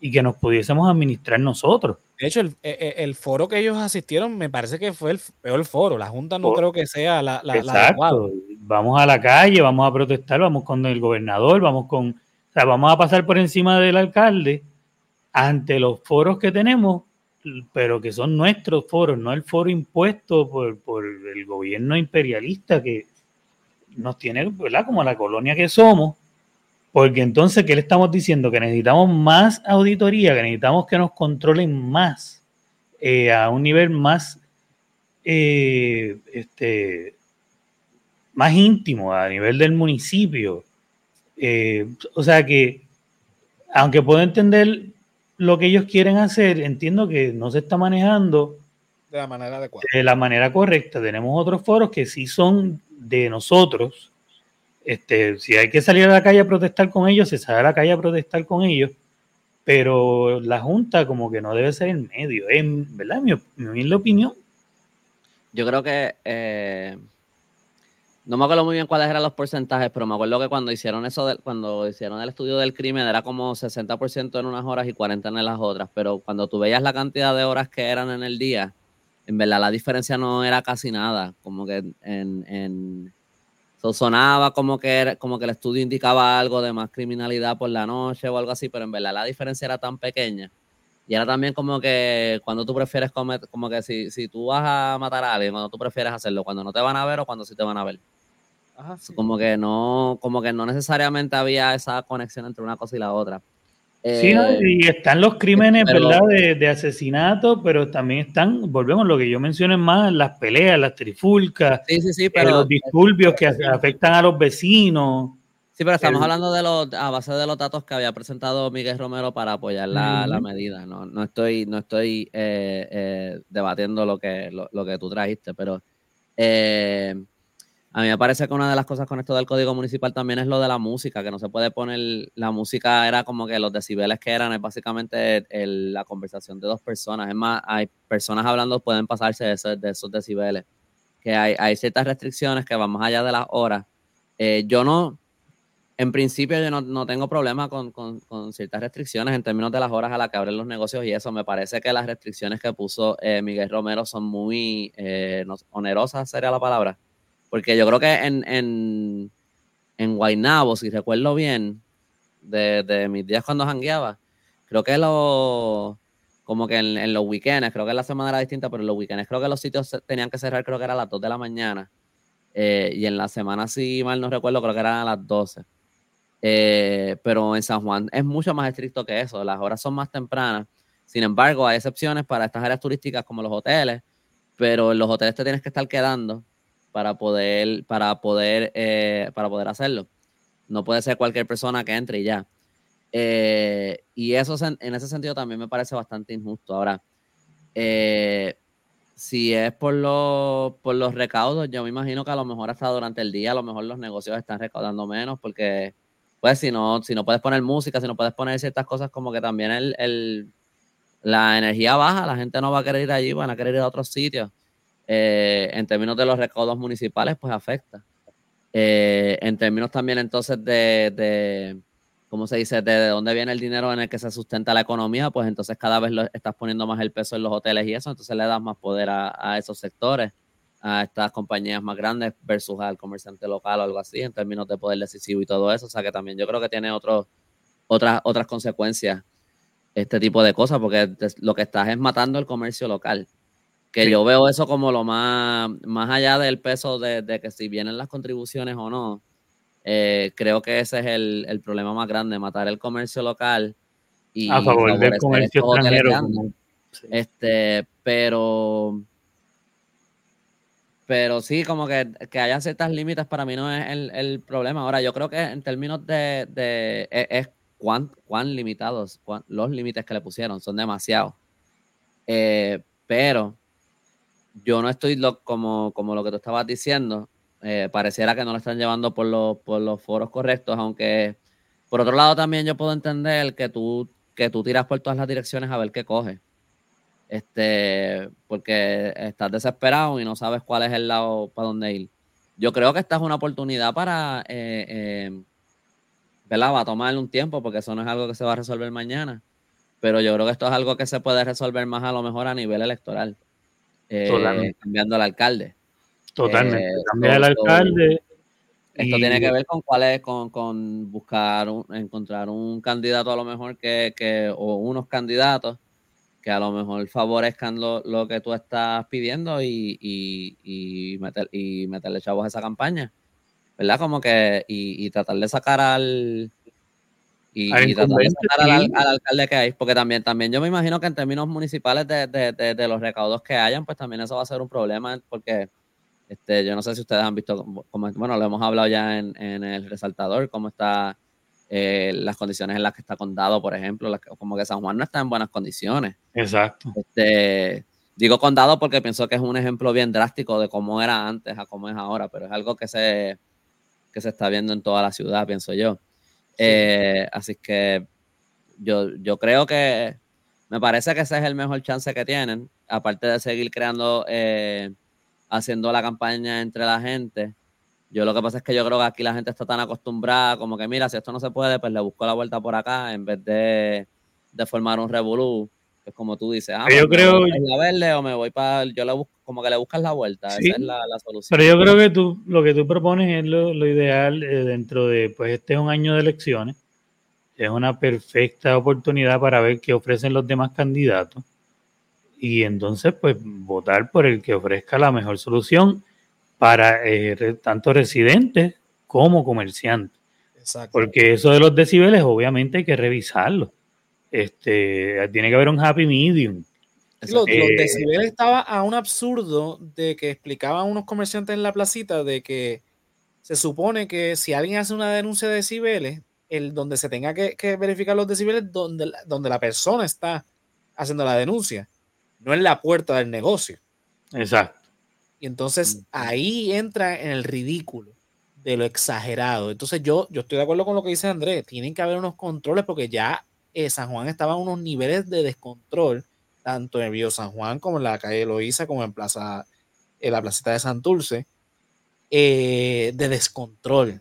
y que nos pudiésemos administrar nosotros. De hecho, el, e, e, el, foro que ellos asistieron me parece que fue el peor foro. La Junta no creo que sea la, la, Exacto. vamos a la calle, vamos a protestar, vamos con el gobernador, vamos con. O sea, vamos a pasar por encima del alcalde ante los foros que tenemos, pero que son nuestros foros, no el foro impuesto por, el gobierno imperialista que nos tiene, ¿verdad? Como la colonia que somos, porque entonces, ¿qué le estamos diciendo? Que necesitamos más auditoría, que necesitamos que nos controlen más, eh, a un nivel más, eh, este, más íntimo, a nivel del municipio. Eh, o sea que, aunque puedo entender lo que ellos quieren hacer, entiendo que no se está manejando de la manera adecuada. De la manera correcta. Tenemos otros foros que sí son de nosotros. Este, si hay que salir a la calle a protestar con ellos, se sale a la calle a protestar con ellos, pero la Junta como que no debe ser en medio, en verdad, mi, mi opinión. Yo creo que eh, no me acuerdo muy bien cuáles eran los porcentajes, pero me acuerdo que cuando hicieron eso, cuando hicieron el estudio del crimen, era como 60% en unas horas y 40% en las otras. Pero cuando tú veías la cantidad de horas que eran en el día, en verdad la diferencia no era casi nada, como que en, en sonaba como que era, como que el estudio indicaba algo de más criminalidad por la noche o algo así, pero en verdad la diferencia era tan pequeña Y era también como que cuando tú prefieres comer, como que si, si tú vas a matar a alguien, cuando tú prefieres hacerlo, cuando no te van a ver o cuando sí te van a ver. Como que no, como que no necesariamente había esa conexión entre una cosa y la otra. sí, eh, y están los crímenes, ¿verdad? De, asesinato, pero también están, volvemos lo que yo mencioné más, las peleas, las trifulcas, sí, sí, sí, eh, los disturbios que afectan a los vecinos. Sí, pero estamos hablando de los, a base de los datos que había presentado Miguel Romero para apoyar la, medida. No, no estoy, no estoy eh, eh, debatiendo lo que, lo, que tú trajiste, pero eh, a mí me parece que una de las cosas con esto del código municipal también es lo de la música, que no se puede poner, la música era como que los decibeles que eran, es básicamente la conversación de dos personas. Es más, hay personas hablando, pueden pasarse de, esos, de esos decibeles. Que hay, ciertas restricciones que van más allá de las horas. yo no en principio yo no, tengo problema con, ciertas restricciones en términos de las horas a las que abren los negocios y eso. Me parece que las restricciones que puso eh, Miguel Romero son muy eh, onerosas, sería la palabra. Porque yo creo que en, en, en Guaynabo, si recuerdo bien, de, mis días cuando jangueaba, creo que lo, como que en, los weekends, creo que la semana era distinta, pero en los weekends creo que los sitios tenían que cerrar, creo que era a las 2 de la mañana. Eh, y en la semana, si mal no recuerdo, creo que eran a las 12. Eh, pero en San Juan es mucho más estricto que eso, las horas son más tempranas. Sin embargo, hay excepciones para estas áreas turísticas como los hoteles, pero en los hoteles te tienes que estar quedando para poder, para poder, eh, para poder hacerlo. No puede ser cualquier persona que entre y ya. Eh, y eso en ese sentido también me parece bastante injusto. Ahora, si es por, los, por los recaudos, yo me imagino que a lo mejor hasta durante el día, a lo mejor los negocios están recaudando menos porque pues si no, si no puedes poner música, si no puedes poner ciertas cosas como que también el, la energía baja, la gente no va a querer ir allí, van a querer ir a otros sitios. Eh, en términos de los recaudos municipales, pues afecta. Eh, en términos también entonces de, de, ¿cómo se dice? De, dónde viene el dinero en el que se sustenta la economía, pues entonces cada vez lo, estás poniendo más el peso en los hoteles y eso, entonces le das más poder a, a esos sectores a estas compañías más grandes versus al comerciante local o algo así en términos de poder decisivo y todo eso. O sea que también yo creo que tiene otras, otras consecuencias este tipo de cosas porque lo que estás es matando el comercio local. Que yo veo eso como lo más, más allá del peso de, que si vienen las contribuciones o no, eh, creo que ese es el, problema más grande, matar el comercio local y a favor del comercio extranjero. Este, pero pero sí, como que, que haya ciertas límites para mí no es el, problema. Ahora, yo creo que en términos de, de e, es, cuán, cuán, limitados, los límites que le pusieron son demasiados. Eh, pero yo no estoy como, lo que tú estabas diciendo. Eh, pareciera que no lo están llevando por, los, por foros correctos, aunque por otro lado también yo puedo entender que tú, que tú tiras por todas las direcciones a ver qué coge este, porque estás desesperado y no sabes cuál es el lado para dónde ir. Yo creo que esta es una oportunidad para, eh, eh. Va a tomar un tiempo porque eso no es algo que se va a resolver mañana, pero yo creo que esto es algo que se puede resolver más a lo mejor a nivel electoral, eh, cambiando al alcalde. Totalmente, eh, cambiar al alcalde. Esto tiene que ver con cuál es, con, con buscar, encontrar un candidato a lo mejor que, que o unos candidatos que a lo mejor favorezcan lo, que tú estás pidiendo y, y, meterle chavos a esa campaña. ¿Verdad? Como que, y, tratar de sacar al. Y, tratar de sacar al, alcalde que hay, porque también, también yo me imagino que en términos municipales de, los recaudos que hayan, pues también eso va a ser un problema, porque este, yo no sé si ustedes han visto, como, bueno, lo hemos hablado ya en, en el resaltador, cómo está eh, las condiciones en las que está Condado, por ejemplo, como que San Juan no está en buenas condiciones. Exacto. Este, digo Condado porque pienso que es un ejemplo bien drástico de cómo era antes a cómo es ahora, pero es algo que se, que se está viendo en toda la ciudad, pienso yo. Eh, así que yo, yo creo que me parece que ese es el mejor chance que tienen, aparte de seguir creando, eh, haciendo la campaña entre la gente yo lo que pasa es que yo creo que aquí la gente está tan acostumbrada, como que mira, si esto no se puede, pues le busco la vuelta por acá en vez de, formar un revolú. Es como tú dices, ah, yo pues creo la verde o me voy para, yo le busco, como que le buscas la vuelta, esa es la, solución. Pero yo creo que tú, lo que tú propones es lo, ideal eh, dentro de, pues este es un año de elecciones. es una perfecta oportunidad para ver qué ofrecen los demás candidatos y entonces pues votar por el que ofrezca la mejor solución para eh, tanto residentes como comerciantes. Porque eso de los decibeles obviamente hay que revisarlo. Este, tiene que haber un happy medium. los, eh, decibeles estaba a un absurdo de que explicaban unos comerciantes en la placita de que se supone que si alguien hace una denuncia de decibeles, el donde se tenga que, verificar los decibeles donde, donde la persona está haciendo la denuncia, no en la puerta del negocio. Exacto. Y entonces ahí entra en el ridículo de lo exagerado. Entonces yo, yo estoy de acuerdo con lo que dice Andrés, tienen que haber unos controles porque ya eh, San Juan estaba en unos niveles de descontrol, tanto en Río San Juan como en la calle Loíza, como en, plaza, en la placita de Santurce, eh, de descontrol.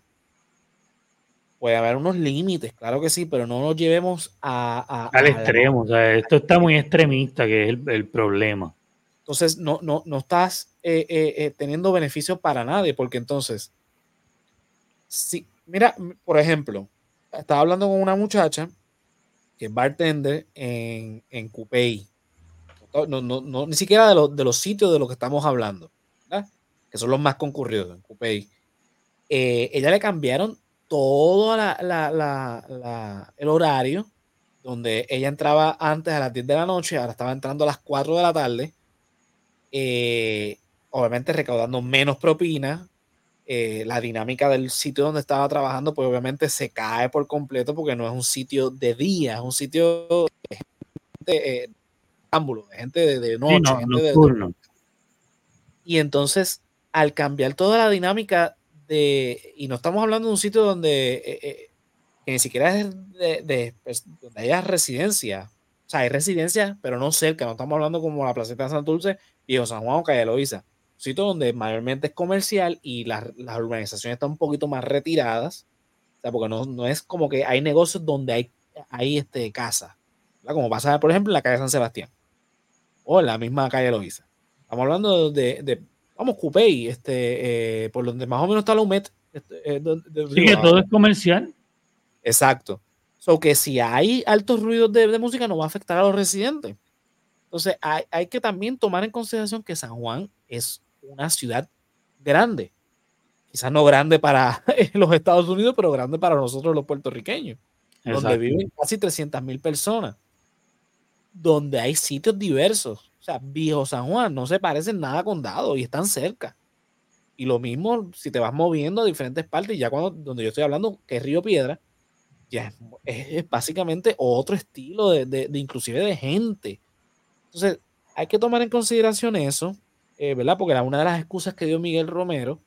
Puede haber unos límites, claro que sí, pero no nos llevemos a, al extremo. O sea, esto está muy extremista, que es el, problema. Entonces, no, no, no estás eh, teniendo beneficio para nadie, porque entonces Sí, mira, por ejemplo, estaba hablando con una muchacha que es bartender en, en Coupey. No, no, no, ni siquiera de, de, los sitios de los que estamos hablando, que son los más concurridos en Coupey. Eh, ella le cambiaron todo la, la, la, el horario, donde ella entraba antes a las 10 de la noche, ahora estaba entrando a las 4 de la tarde, eh, obviamente recaudando menos propinas, eh, la dinámica del sitio donde estaba trabajando, pues obviamente se cae por completo porque no es un sitio de día, es un sitio de gente, eh, de gente de, noche. nocturno. y entonces, al cambiar toda la dinámica de, y no estamos hablando de un sitio donde eh, que ni siquiera es de, pues, donde haya residencia, o sea, hay residencia, pero no cerca, no estamos hablando como la placeta de San Dulce, Viejo San Juan o Calle Loiza sitio donde mayormente es comercial y las, las urbanizaciones están un poquito más retiradas. O sea, porque no, no es como que hay negocios donde hay, hay este, casa. Como pasa, por ejemplo, en la calle San Sebastián. O en la misma calle Loiza. Estamos hablando de, de vamos, Cupey, este, eh, por donde más o menos está la UMET. Este, eh, sí, que todo es comercial. Exacto. So que si hay altos ruidos de, de, música, no va a afectar a los residentes. Entonces, hay, hay que también tomar en consideración que San Juan es una ciudad grande. Quizás no grande para los Estados Unidos, pero grande para nosotros los puertorriqueños, donde viven casi 300 mil personas, donde hay sitios diversos. O sea, Viejo San Juan no se parece en nada a condado y están cerca. Y lo mismo si te vas moviendo a diferentes partes, ya cuando donde yo estoy hablando, que es Río Piedra, ya es, básicamente otro estilo de, de, inclusive de gente. Entonces, hay que tomar en consideración eso eh, ¿verdad? Porque era una de las excusas que dio Miguel Romero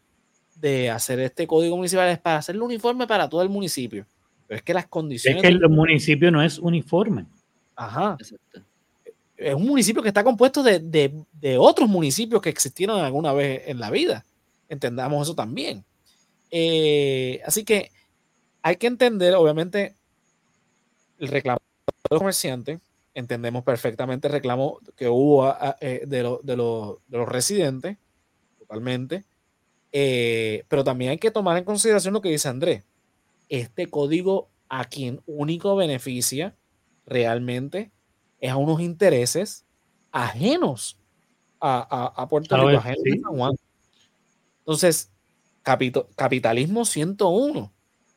de hacer este código municipal es para hacerlo uniforme para todo el municipio. Pero es que las condiciones. Es que el municipio no es uniforme. Ajá. Es un municipio que está compuesto de, de, otros municipios que existieron alguna vez en la vida. Entendamos eso también. Eh, así que hay que entender, obviamente, el reclamo del comerciante entendemos perfectamente el reclamo que hubo eh, de, los residentes, totalmente. Eh, pero también hay que tomar en consideración lo que dice Andrés. Este código a quien único beneficia realmente es a unos intereses ajenos a, Puerto Rico, ajenos a San Juan. Entonces, capitalismo 101.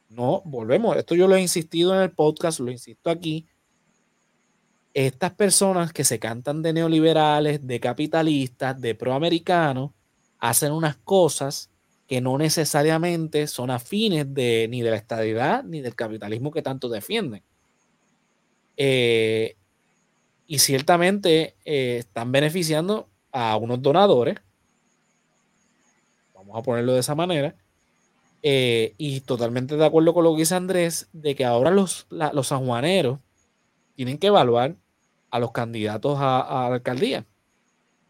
No, volvemos. Esto yo lo he insistido en el podcast, lo insisto aquí estas personas que se cantan de neoliberales, de capitalistas, de proamericanos, hacen unas cosas que no necesariamente son afines de, ni de la estabilidad ni del capitalismo que tanto defienden. Eh, y ciertamente eh, están beneficiando a unos donadores, vamos a ponerlo de esa manera, eh, y totalmente de acuerdo con lo que dice Andrés, de que ahora los, los sanjuaneros tienen que evaluar a los candidatos a, la alcaldía.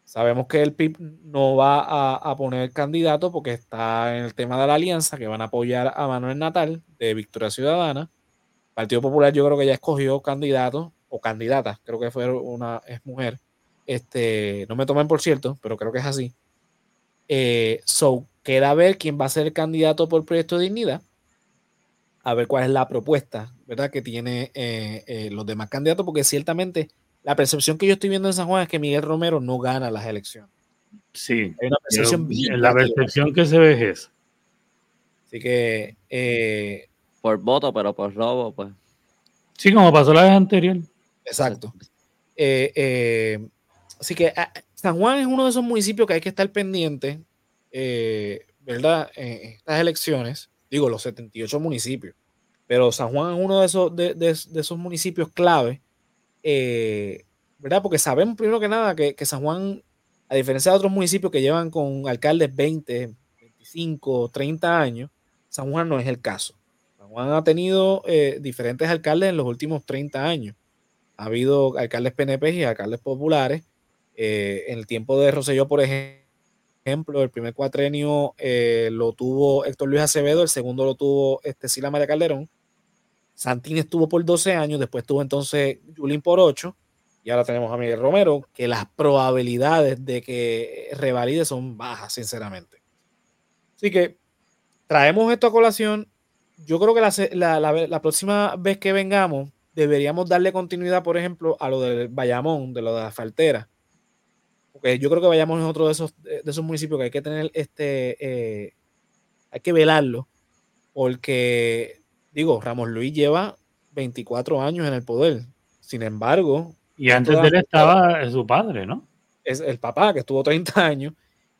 Sabemos que el PIB no va a, poner candidato porque está en el tema de la alianza, que van a apoyar a Manuel Natal de Victoria Ciudadana. Partido Popular yo creo que ya escogió candidato o candidata, creo que fue una es mujer. Este, no me tomen por cierto, pero creo que es así. Eh, so, queda ver quién va a ser el candidato por Proyecto de Dignidad. a ver cuál es la propuesta, ¿verdad? Que tiene eh, eh, los demás candidatos, porque ciertamente la percepción que yo estoy viendo en San Juan es que Miguel Romero no gana las elecciones. Sí, una percepción la percepción que se ve es Así que... Eh, por voto, pero por robo, pues. Sí, como pasó la vez anterior. Exacto. así que ah, San Juan es uno de esos municipios que hay que estar pendiente, ¿verdad? En estas elecciones digo, los 78 municipios, pero San Juan es uno de esos, de, esos municipios clave, eh, ¿verdad? Porque sabemos primero que nada que, San Juan, a diferencia de otros municipios que llevan con alcaldes 20, 25, 30 años, San Juan no es el caso. San Juan ha tenido eh, diferentes alcaldes en los últimos 30 años. Ha habido alcaldes PNP y alcaldes populares. Eh, en el tiempo de Roselló, por ejemplo, ejemplo, el primer cuatrenio eh, lo tuvo Héctor Luis Acevedo, el segundo lo tuvo este, Sila María Calderón. Santín estuvo por 12 años, después tuvo entonces Julín por 8 y ahora tenemos a Miguel Romero, que las probabilidades de que revalide son bajas, sinceramente. Así que traemos esto a colación. Yo creo que la, la próxima vez que vengamos deberíamos darle continuidad, por ejemplo, a lo del Bayamón, de lo de la faltera porque yo creo que vayamos en otro de esos, de esos municipios que hay que tener este, eh, hay que velarlo, porque, digo, Ramos Luis lleva 24 años en el poder, sin embargo... Y antes de él estaba su padre, ¿no? Es el papá, que estuvo 30 años.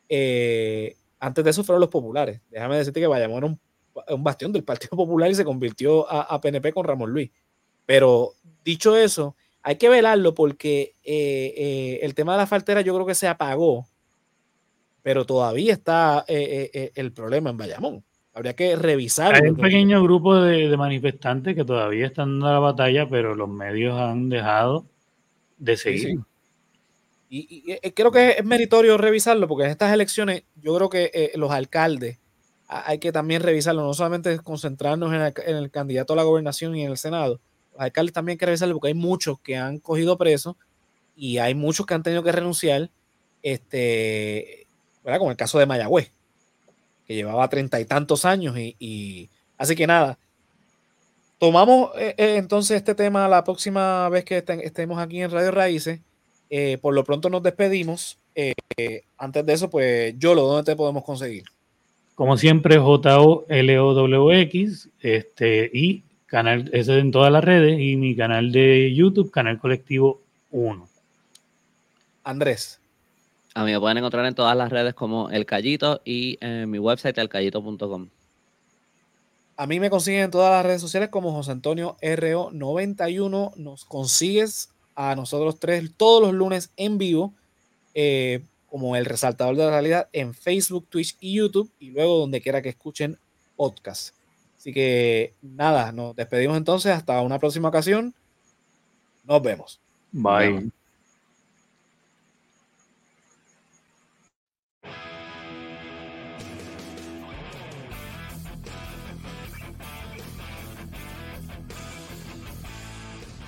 Eh, antes de eso fueron los populares. Déjame decirte que Bayamón era un, bastión del Partido Popular y se convirtió a, a PNP con Ramos Luis. Pero dicho eso, hay que velarlo porque eh, eh, el tema de la faltera yo creo que se apagó, pero todavía está el problema en Bayamón. Habría que revisarlo. Hay un pequeño grupo de, manifestantes que todavía están dando la batalla, pero los medios han dejado de seguir. Y, creo que es meritorio revisarlo porque en estas elecciones yo creo que los alcaldes hay que también revisarlo, no solamente concentrarnos en el candidato a la gobernación y en el Senado, los alcaldes también hay que revisarlo porque hay muchos que han cogido preso y hay muchos que han tenido que renunciar, este, ¿verdad? Como el caso de Mayagüez, que llevaba treinta y tantos años y, así que nada. Tomamos eh, eh, entonces este tema la próxima vez que estemos aquí en Radio Raíces. Eh, por lo pronto nos despedimos. antes de eso, pues, Yolo, ¿dónde te podemos conseguir? Como siempre, J-O-L-O-W-X, este, y Canal, ese en todas las redes y mi canal de YouTube, Canal Colectivo 1. Andrés. A mí me pueden encontrar en todas las redes como El Callito y en mi website elcallito.com. A mí me consiguen en todas las redes sociales como José Antonio RO91. Nos consigues a nosotros tres todos los lunes en vivo, eh, como el resaltador de la realidad en Facebook, Twitch y YouTube, y luego donde quiera que escuchen podcast. Así que nada, nos despedimos entonces hasta una próxima ocasión. Nos vemos. Bye.